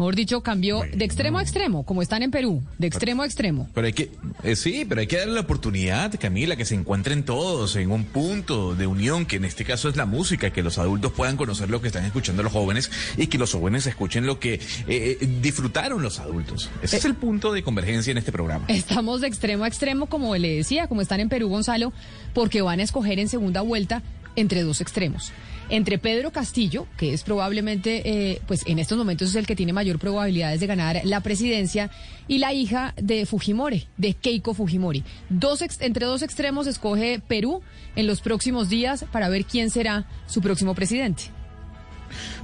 Mejor dicho, cambió de extremo a extremo, como están en Perú, de extremo a extremo. Pero hay que, eh, sí, pero hay que darle la oportunidad, Camila, que se encuentren todos en un punto de unión, que en este caso es la música, que los adultos puedan conocer lo que están escuchando los jóvenes y que los jóvenes escuchen lo que eh, eh, disfrutaron los adultos. Ese es el punto de convergencia en este programa. Estamos de extremo a extremo, como le decía, como están en Perú, Gonzalo, porque van a escoger en segunda vuelta entre dos extremos. Entre Pedro Castillo, que es probablemente, eh, pues en estos momentos es el que tiene mayor probabilidades de ganar la presidencia, y la hija de Fujimori, de Keiko Fujimori. Dos entre dos extremos escoge Perú en los próximos días para ver quién será su próximo presidente.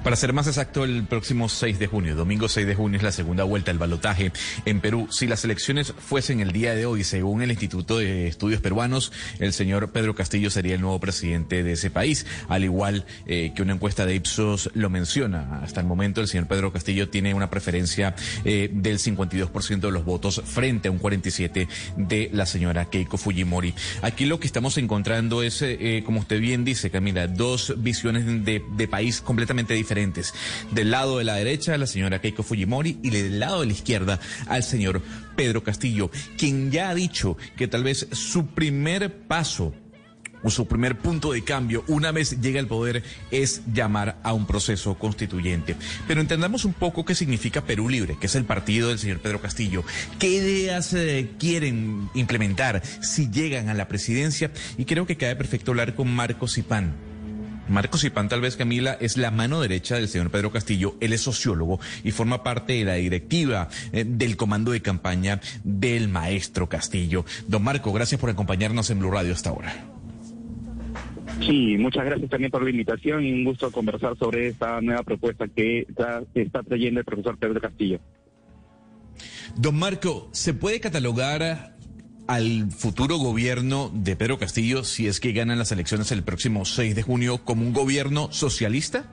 Para ser más exacto, el próximo 6 de junio, domingo 6 de junio, es la segunda vuelta del balotaje en Perú. Si las elecciones fuesen el día de hoy, según el Instituto de Estudios Peruanos, el señor Pedro Castillo sería el nuevo presidente de ese país, al igual eh, que una encuesta de Ipsos lo menciona. Hasta el momento, el señor Pedro Castillo tiene una preferencia eh, del 52% de los votos frente a un 47% de la señora Keiko Fujimori. Aquí lo que estamos encontrando es, eh, como usted bien dice, Camila, dos visiones de, de país completamente diferentes del lado de la derecha, la señora Keiko Fujimori, y del lado de la izquierda, al señor Pedro Castillo, quien ya ha dicho que tal vez su primer paso o su primer punto de cambio una vez llega al poder es llamar a un proceso constituyente. Pero entendamos un poco qué significa Perú Libre, que es el partido del señor Pedro Castillo. ¿Qué ideas eh, quieren implementar si llegan a la presidencia? Y creo que cae perfecto hablar con Marcos Ipán Marcos Ipán, tal vez Camila, es la mano derecha del señor Pedro Castillo. Él es sociólogo y forma parte de la directiva eh, del comando de campaña del maestro Castillo. Don Marco, gracias por acompañarnos en Blue Radio hasta ahora. Sí, muchas gracias también por la invitación y un gusto conversar sobre esta nueva propuesta que está, está trayendo el profesor Pedro Castillo. Don Marco, ¿se puede catalogar al futuro gobierno de Pedro Castillo si es que ganan las elecciones el próximo 6 de junio como un gobierno socialista?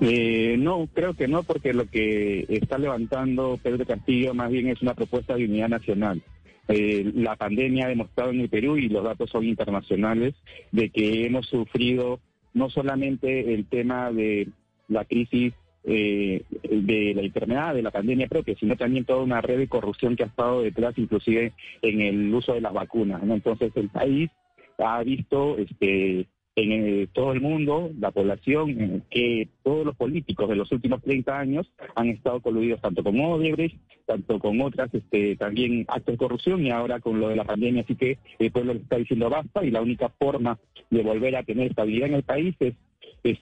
Eh, no, creo que no, porque lo que está levantando Pedro Castillo más bien es una propuesta de unidad nacional. Eh, la pandemia ha demostrado en el Perú, y los datos son internacionales, de que hemos sufrido no solamente el tema de la crisis eh, de la enfermedad, de la pandemia propia, sino también toda una red de corrupción que ha estado detrás, inclusive en el uso de las vacunas. Entonces el país ha visto este, en eh, todo el mundo, la población, que todos los políticos de los últimos 30 años han estado coludidos tanto con Odebrecht, tanto con otras este, también actos de corrupción y ahora con lo de la pandemia. Así que el pueblo está diciendo basta y la única forma de volver a tener estabilidad en el país es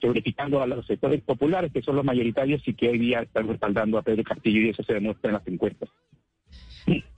glorificando a los sectores populares, que son los mayoritarios y que hoy día están respaldando a Pedro Castillo y eso se demuestra en las encuestas.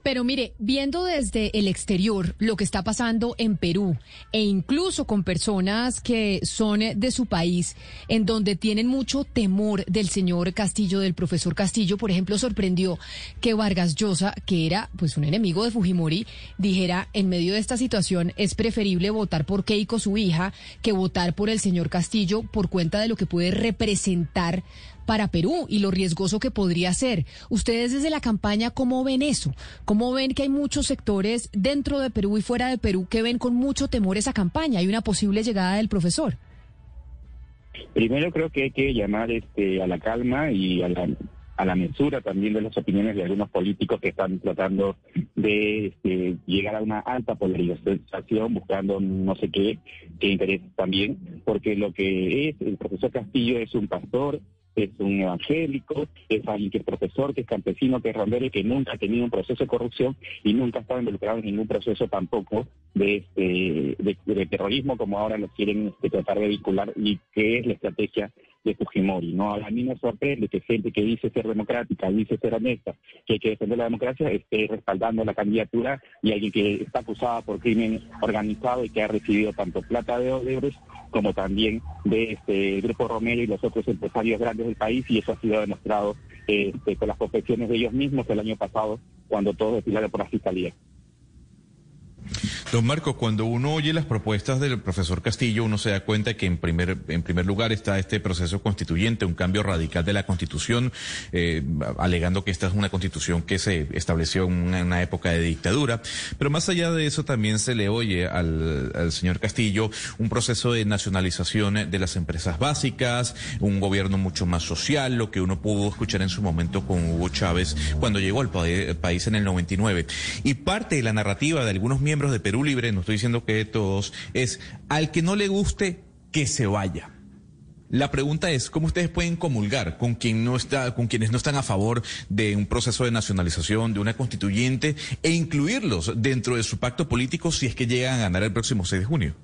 Pero mire, viendo desde el exterior lo que está pasando en Perú e incluso con personas que son de su país, en donde tienen mucho temor del señor Castillo, del profesor Castillo, por ejemplo, sorprendió que Vargas Llosa, que era pues un enemigo de Fujimori, dijera en medio de esta situación es preferible votar por Keiko, su hija, que votar por el señor Castillo por cuenta de lo que puede representar para Perú y lo riesgoso que podría ser. Ustedes desde la campaña, ¿cómo ven eso? ¿Cómo ven que hay muchos sectores dentro de Perú y fuera de Perú que ven con mucho temor esa campaña? Hay una posible llegada del profesor. Primero creo que hay que llamar este, a la calma y a la, a la mesura también de las opiniones de algunos políticos que están tratando de este, llegar a una alta polarización, buscando no sé qué, qué interés también, porque lo que es el profesor Castillo es un pastor, es un evangélico, es alguien que es profesor, que es campesino, que es rondero que nunca ha tenido un proceso de corrupción y nunca ha estado involucrado en ningún proceso tampoco de, este, de, terrorismo como ahora lo quieren este, tratar de vincular y que es la estrategia de Fujimori. ¿no? A mí me sorprende que gente que dice ser democrática, dice ser honesta, que hay que defender la democracia, esté respaldando la candidatura y alguien que está acusado por crimen organizado y que ha recibido tanto plata de Odebrecht como también de este Grupo Romero y los otros empresarios grandes del país, y eso ha sido demostrado este, con las confesiones de ellos mismos el año pasado, cuando todos desfilaron por la fiscalía. Don Marcos, cuando uno oye las propuestas del profesor Castillo, uno se da cuenta que en primer, en primer lugar está este proceso constituyente, un cambio radical de la constitución, eh, alegando que esta es una constitución que se estableció en una, época de dictadura. Pero más allá de eso también se le oye al, al señor Castillo un proceso de nacionalización de las empresas básicas, un gobierno mucho más social, lo que uno pudo escuchar en su momento con Hugo Chávez cuando llegó al país en el 99. Y parte de la narrativa de algunos miembros de Perú Libre, no estoy diciendo que de todos, es al que no le guste, que se vaya. La pregunta es, ¿cómo ustedes pueden comulgar con quien no está, con quienes no están a favor de un proceso de nacionalización, de una constituyente, e incluirlos dentro de su pacto político si es que llegan a ganar el próximo 6 de junio?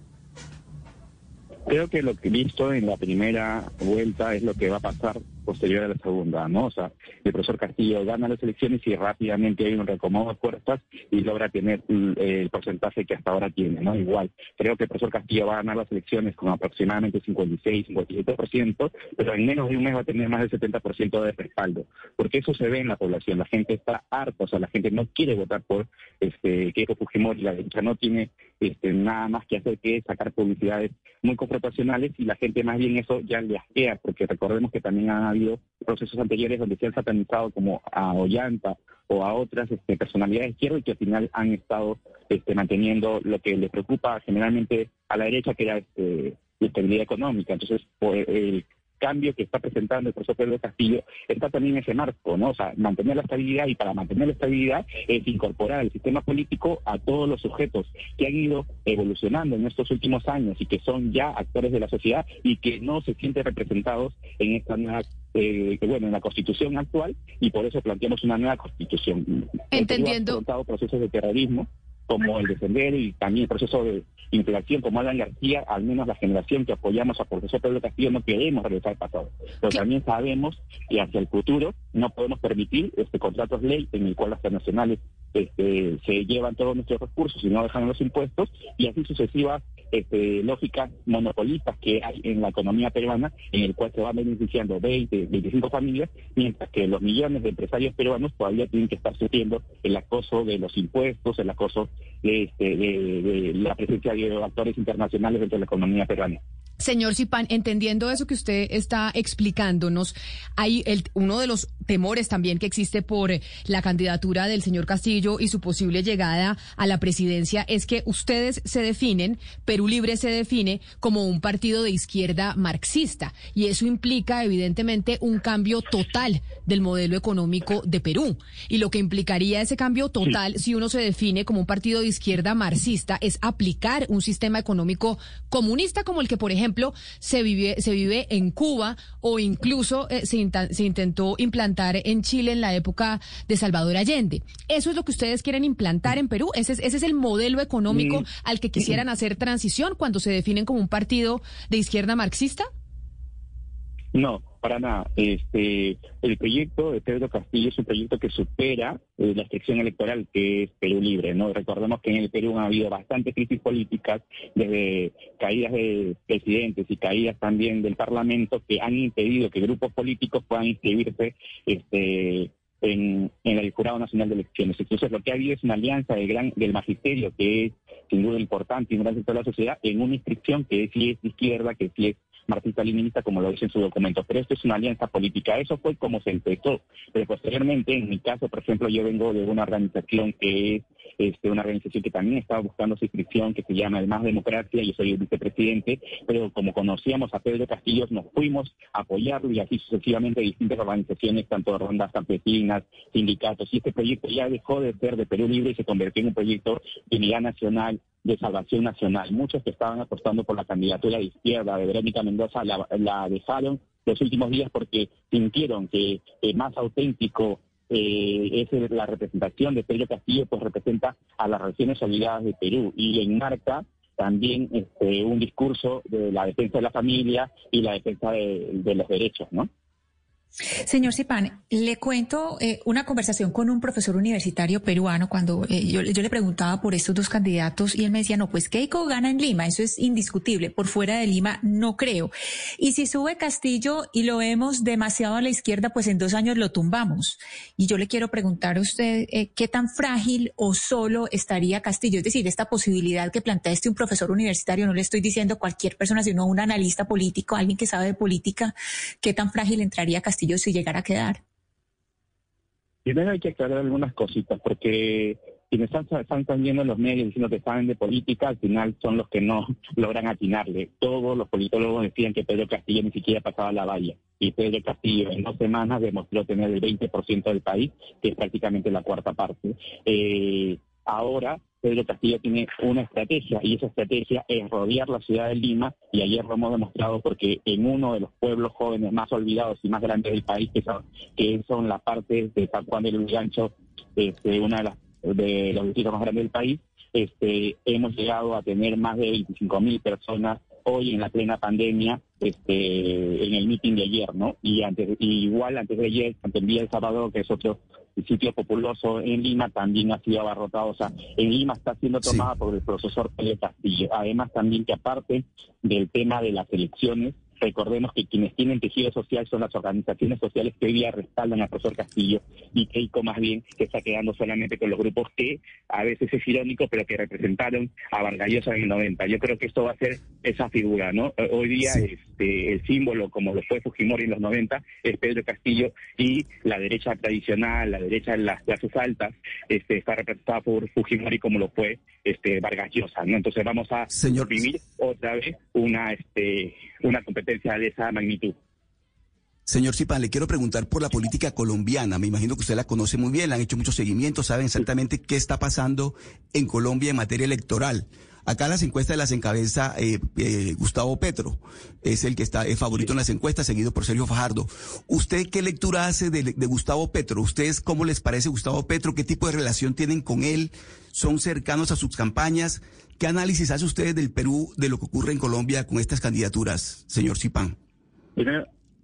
Creo que lo que visto en la primera vuelta es lo que va a pasar posterior a la segunda, ¿no? O sea, el profesor Castillo gana las elecciones y rápidamente hay un recomodo de fuerzas y logra tener el porcentaje que hasta ahora tiene, ¿no? Igual, creo que el profesor Castillo va a ganar las elecciones con aproximadamente 56, 57%, pero en menos de un mes va a tener más del 70% de respaldo, porque eso se ve en la población, la gente está harta, o sea, la gente no quiere votar por este Keiko Fujimori, la derecha no tiene este, nada más que hacer que sacar publicidades muy confrontacionales y la gente más bien eso ya le asquea, porque recordemos que también ha habido procesos anteriores donde se han satanizado como a Ollanta o a otras este, personalidades izquierdas y que al final han estado este, manteniendo lo que le preocupa generalmente a la derecha, que era este, la estabilidad económica. Entonces, el cambio que está presentando el profesor Pedro Castillo está también ese marco, ¿no? O sea, mantener la estabilidad y para mantener la estabilidad es incorporar el sistema político a todos los sujetos que han ido evolucionando en estos últimos años y que son ya actores de la sociedad y que no se sienten representados en esta nueva eh, bueno, en la constitución actual y por eso planteamos una nueva constitución. Entendiendo. procesos de terrorismo como el defender y también el proceso de inflación como Alan García, al menos la generación que apoyamos a profesor Pedro Castillo no queremos regresar al pasado. Pero también sabemos que hacia el futuro no podemos permitir este contratos ley en el cual las transnacionales este, se llevan todos nuestros recursos y no dejan los impuestos y así sucesivas este, lógicas monopolistas que hay en la economía peruana en el cual se van beneficiando 20, 25 familias, mientras que los millones de empresarios peruanos todavía tienen que estar sufriendo el acoso de los impuestos, el acoso de, este, de la presencia de actores internacionales dentro de la economía peruana. Señor Zipán, entendiendo eso que usted está explicándonos, hay el, uno de los temores también que existe por la candidatura del señor Castillo y su posible llegada a la presidencia es que ustedes se definen, Perú Libre se define como un partido de izquierda marxista y eso implica evidentemente un cambio total del modelo económico de Perú. Y lo que implicaría ese cambio total si uno se define como un partido de izquierda marxista es aplicar un sistema económico comunista como el que, por ejemplo, ejemplo, se vive, se vive en Cuba o incluso eh, se, se intentó implantar en Chile en la época de Salvador Allende. ¿Eso es lo que ustedes quieren implantar en Perú? ¿Ese es, ese es el modelo económico al que quisieran hacer transición cuando se definen como un partido de izquierda marxista? No, para nada. Este, el proyecto de Pedro Castillo es un proyecto que supera eh, la sección electoral que es Perú Libre. No recordemos que en el Perú ha habido bastantes crisis políticas, desde caídas de presidentes y caídas también del Parlamento, que han impedido que grupos políticos puedan inscribirse este, en, el Jurado Nacional de Elecciones. Entonces, lo que ha habido es una alianza del, gran, del magisterio, que es sin duda importante y un gran sector de la sociedad, en una inscripción que sí es izquierda, que sí es marxista-leninista, como lo dice en su documento. Pero esto es una alianza política. Eso fue como se empezó. Pero posteriormente, en mi caso, por ejemplo, yo vengo de una organización que es este, una organización que también estaba buscando su inscripción, que se llama El Más Democracia, yo soy el vicepresidente, pero como conocíamos a Pedro Castillo, nos fuimos a apoyarlo y así sucesivamente distintas organizaciones, tanto rondas campesinas, sindicatos, y este proyecto ya dejó de ser de Perú Libre y se convirtió en un proyecto de unidad nacional, de salvación nacional. Muchos que estaban apostando por la candidatura de izquierda de Verónica Mendoza la, la dejaron los últimos días porque sintieron que más auténtico eh, es la representación de Pedro Castillo, pues representa a las regiones olvidadas de Perú y enmarca también este, un discurso de la defensa de la familia y la defensa de, de los derechos, ¿no? Señor Cipán, le cuento eh, una conversación con un profesor universitario peruano cuando eh, yo, le preguntaba por estos dos candidatos y él me decía, no, pues Keiko gana en Lima, eso es indiscutible, por fuera de Lima no creo. Y si sube Castillo y lo vemos demasiado a la izquierda, pues en dos años lo tumbamos. Y yo le quiero preguntar a usted, eh, ¿qué tan frágil o solo estaría Castillo? Es decir, esta posibilidad que plantea este un profesor universitario, no le estoy diciendo cualquier persona, sino un analista político, alguien que sabe de política, ¿qué tan frágil entraría Castillo si llegara a quedar? Primero hay que aclarar algunas cositas, porque quienes están, están viendo en los medios diciendo que saben de política, al final son los que no logran atinarle. Todos los politólogos decían que Pedro Castillo ni siquiera pasaba la valla. Y Pedro Castillo en dos semanas demostró tener el 20% del país, que es prácticamente la cuarta parte. Eh, ahora Pedro Castillo tiene una estrategia y esa estrategia es rodear la ciudad de Lima y ayer lo hemos demostrado porque en uno de los pueblos jóvenes más olvidados y más grandes del país, que son, que son la parte de San Juan del Urigancho, este, una de, las, de los distritos más grandes del país, este, hemos llegado a tener más de 25 mil personas hoy en la plena pandemia este, en el meeting de ayer, ¿no? Y antes, igual antes de ayer, ante el día del sábado, que es otro sitio populoso en Lima, también ha sido abarrotado. O sea, en Lima está siendo tomada por el profesor Pedro Castillo. Además, también que aparte del tema de las elecciones, Recordemos que quienes tienen tejido social son las organizaciones sociales que hoy día respaldan al profesor Castillo y Keiko más bien que está quedando solamente con los grupos que a veces es irónico, pero que representaron a Vargallosa en el 90. Yo creo que esto va a ser esa figura, ¿no? Eh, hoy día este, el símbolo, como lo fue Fujimori en los 90, es Pedro Castillo y la derecha tradicional, la derecha de las clases altas, este, está representada por Fujimori como lo fue este, Vargas Llosa, ¿no? Entonces vamos a Señor... otra vez una, este, una competencia de esa magnitud. Señor Cipan, le quiero preguntar por la política colombiana. Me imagino que usted la conoce muy bien, le han hecho muchos seguimientos, saben exactamente qué está pasando en Colombia en materia electoral. Acá las encuestas las encabeza eh, eh, Gustavo Petro, es el que está favorito en las encuestas, seguido por Sergio Fajardo. ¿Usted qué lectura hace de, de, Gustavo Petro? ¿Ustedes cómo les parece Gustavo Petro? ¿Qué tipo de relación tienen con él? ¿Son cercanos a sus campañas? ¿Qué análisis hace usted del Perú, de lo que ocurre en Colombia con estas candidaturas, señor Cipán?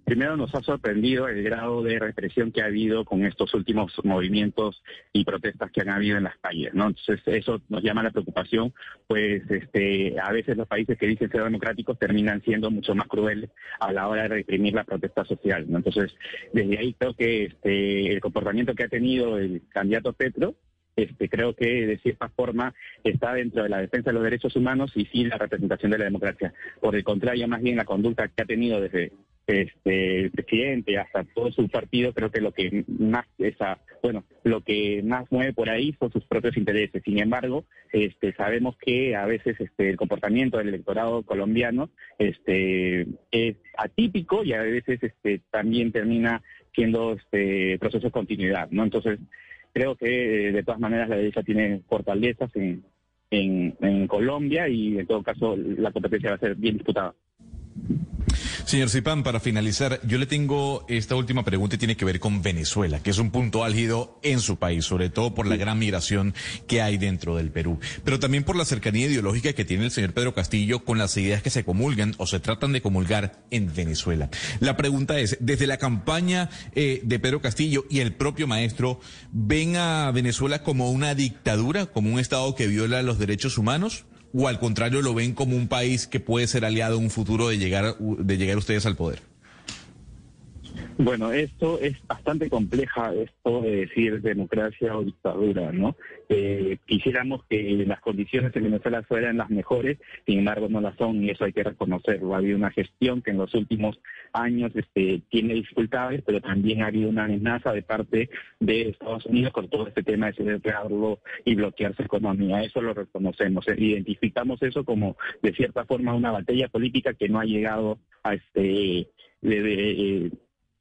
Primero nos ha sorprendido el grado de represión que ha habido con estos últimos movimientos y protestas que han habido en las calles, ¿no? Entonces eso nos llama la preocupación, pues este, a veces los países que dicen ser democráticos terminan siendo mucho más crueles a la hora de reprimir la protesta social. Entonces desde ahí creo que este, el comportamiento que ha tenido el candidato Petro este, creo que de cierta forma está dentro de la defensa de los derechos humanos y sí la representación de la democracia. Por el contrario, más bien la conducta que ha tenido desde este, el presidente hasta todo su partido, creo que lo que más esa, bueno, lo que más mueve por ahí son sus propios intereses. Sin embargo, este, sabemos que a veces este, el comportamiento del electorado colombiano este, es atípico y a veces este, también termina siendo este proceso de continuidad, ¿no? Entonces, creo que de todas maneras la derecha tiene fortalezas en, en Colombia y en todo caso la competencia va a ser bien disputada. Señor Zipán, para finalizar, yo le tengo esta última pregunta y tiene que ver con Venezuela, que es un punto álgido en su país, sobre todo por la gran migración que hay dentro del Perú, pero también por la cercanía ideológica que tiene el señor Pedro Castillo con las ideas que se comulgan o se tratan de comulgar en Venezuela. La pregunta es, desde la campaña eh, de Pedro Castillo y el propio maestro, ¿ven a Venezuela como una dictadura, como un Estado que viola los derechos humanos? O al contrario lo ven como un país que puede ser aliado en un futuro de llegar, de llegar ustedes al poder? Bueno, esto es bastante compleja, esto de decir democracia o dictadura, ¿no? Eh, quisiéramos que las condiciones en Venezuela fueran las mejores, sin embargo no las son y eso hay que reconocerlo. Ha habido una gestión que en los últimos años este, tiene dificultades, pero también ha habido una amenaza de parte de Estados Unidos con todo este tema de cerrarlo y bloquear su economía. Eso lo reconocemos, identificamos eso como de cierta forma una batalla política que no ha llegado a este de,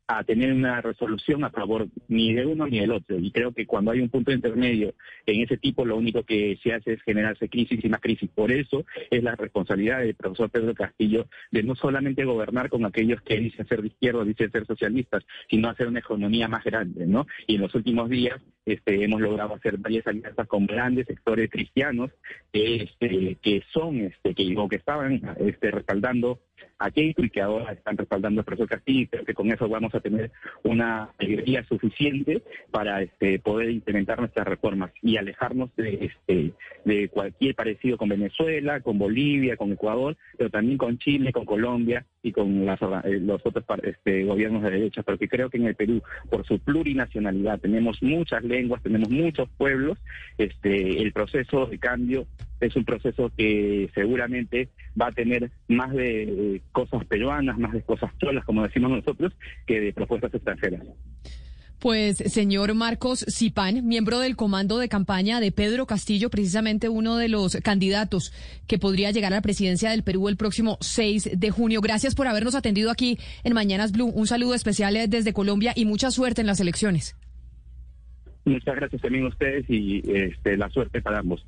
a tener una resolución a favor ni de uno ni del otro. Y creo que cuando hay un punto intermedio en ese tipo, lo único que se hace es generarse crisis y más crisis. Por eso es la responsabilidad del profesor Pedro Castillo de no solamente gobernar con aquellos que dicen ser de izquierda, dicen ser socialistas, sino hacer una economía más grande, ¿no? Y en los últimos días este, hemos logrado hacer varias alianzas con grandes sectores cristianos este, que son, este, que, o que estaban este, respaldando a Keiko y que ahora están respaldando el profesor Castillo. Creo que con eso vamos a tener una mayoría suficiente para este, poder implementar nuestras reformas y alejarnos de, este, de cualquier parecido con Venezuela, con Bolivia, con Ecuador, pero también con Chile, con Colombia y con las, eh, los otros este, gobiernos de derecha, porque creo que en el Perú, por su plurinacionalidad, tenemos muchas lenguas, tenemos muchos pueblos, este, el proceso de cambio es un proceso que seguramente va a tener más de cosas peruanas, más de cosas cholas, como decimos nosotros, que de propuestas extranjeras. Pues, señor Marcos Zipán, miembro del comando de campaña de Pedro Castillo, precisamente uno de los candidatos que podría llegar a la presidencia del Perú el próximo 6 de junio. Gracias por habernos atendido aquí en Mañanas Blue. Un saludo especial desde Colombia y mucha suerte en las elecciones. Muchas gracias también a ustedes y este, la suerte para ambos.